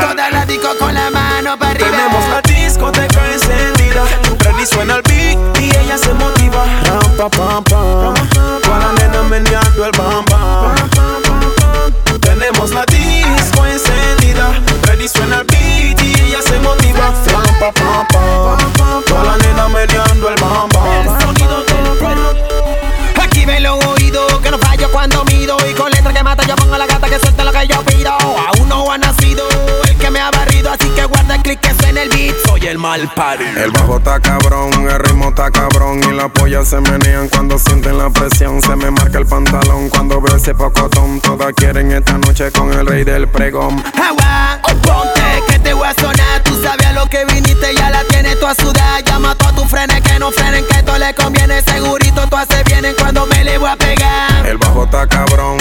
Toda la disco con la mano para arriba. Tenemos la discoteca encendida. Freddy suena el beat y ella se motiva. Ram, pa, pam, pam. Con la nena meneando el bam, bam. Tenemos la disco encendida. Freddy suena el beat y ella se motiva. Ram, pa, pam, pam. Party. El bajo está cabrón, el ritmo está cabrón y las pollas se menean cuando sienten la presión. Se me marca el pantalón cuando veo ese pocotón. Todas quieren esta noche con el rey del pregón. Agua, ponte que te voy a sonar. Tú sabes a lo que viniste, ya la tienes tú a sudar. Llama a todos tus frenes que no frenen, que todo le conviene. Segurito tú haces bien en cuando me le voy a pegar. El bajo está cabrón,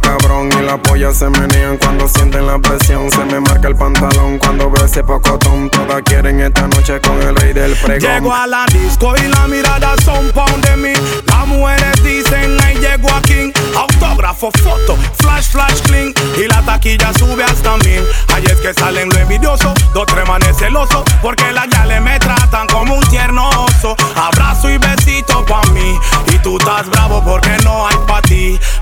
cabrón y las pollas se menean cuando sienten la presión. Se me marca el pantalón cuando veo ese pocotón. Todas quieren esta noche con el rey del pregón. Llego a la disco y la mirada son pound de mí. Las mujeres dicen, ahí llego aquí. Autógrafo, foto, flash, flash, clean. Y la taquilla sube hasta mil. Ahí es que salen lo envidioso, dos tres manes celosos.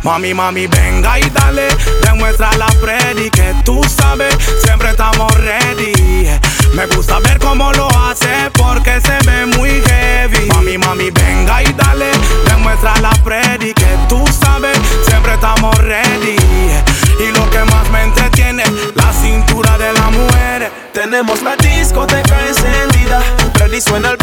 Mami, mami, venga y dale. Demuestra la Freddy que tú sabes. Siempre estamos ready. Me gusta ver cómo lo hace porque se ve muy heavy. Mami, mami, venga y dale. Demuestra la Freddy que tú sabes. Siempre estamos ready. Y lo que más me entretiene, la cintura de la mujer. Tenemos la discoteca encendida. Freddy suena el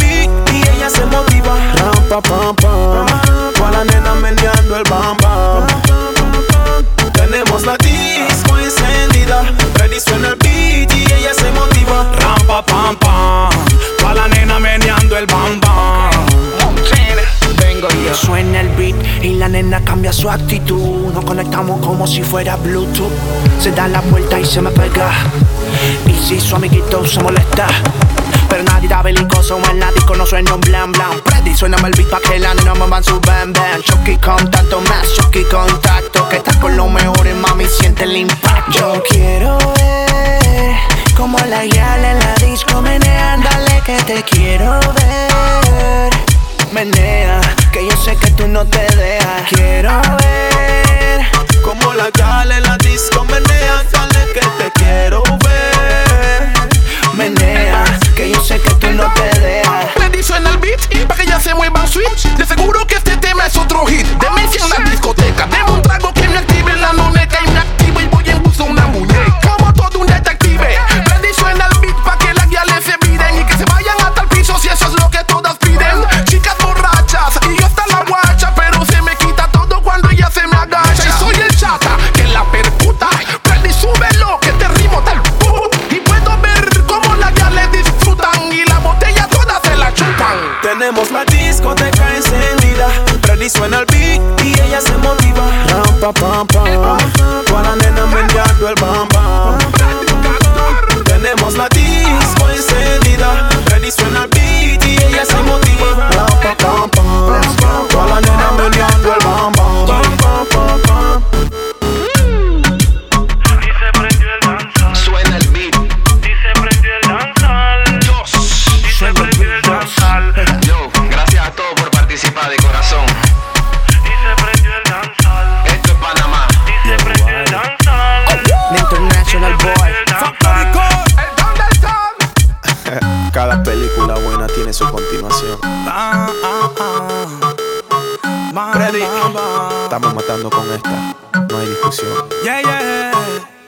Tenemos la disco encendida. Freddy suena el beat y ella se motiva. Rampa pam pam. Pa' la nena meneando el bam bam. Vengo yo. Suena el beat y la nena cambia su actitud. Nos conectamos como si fuera Bluetooth. Se da la vuelta y se me pega. Y si su amiguito se molesta. Pero nadie da belicoso en la disco, no suena un blan blan. Freddy suena el beat pa' que la nena muevan su bam bam. Chucky contacto más, Chucky contacto. Que estás con los mejores, mami, siente el impacto. Yo quiero ver como la yal en la disco menean. Dale que te quiero ver. Menea, que yo sé que tú no te dejas. Quiero ver Tenemos la discoteca encendida. Freddy suena el beat y ella se motiva. Tiene su continuación. Estamos matando con esta. No hay discusión. Yeah, yeah.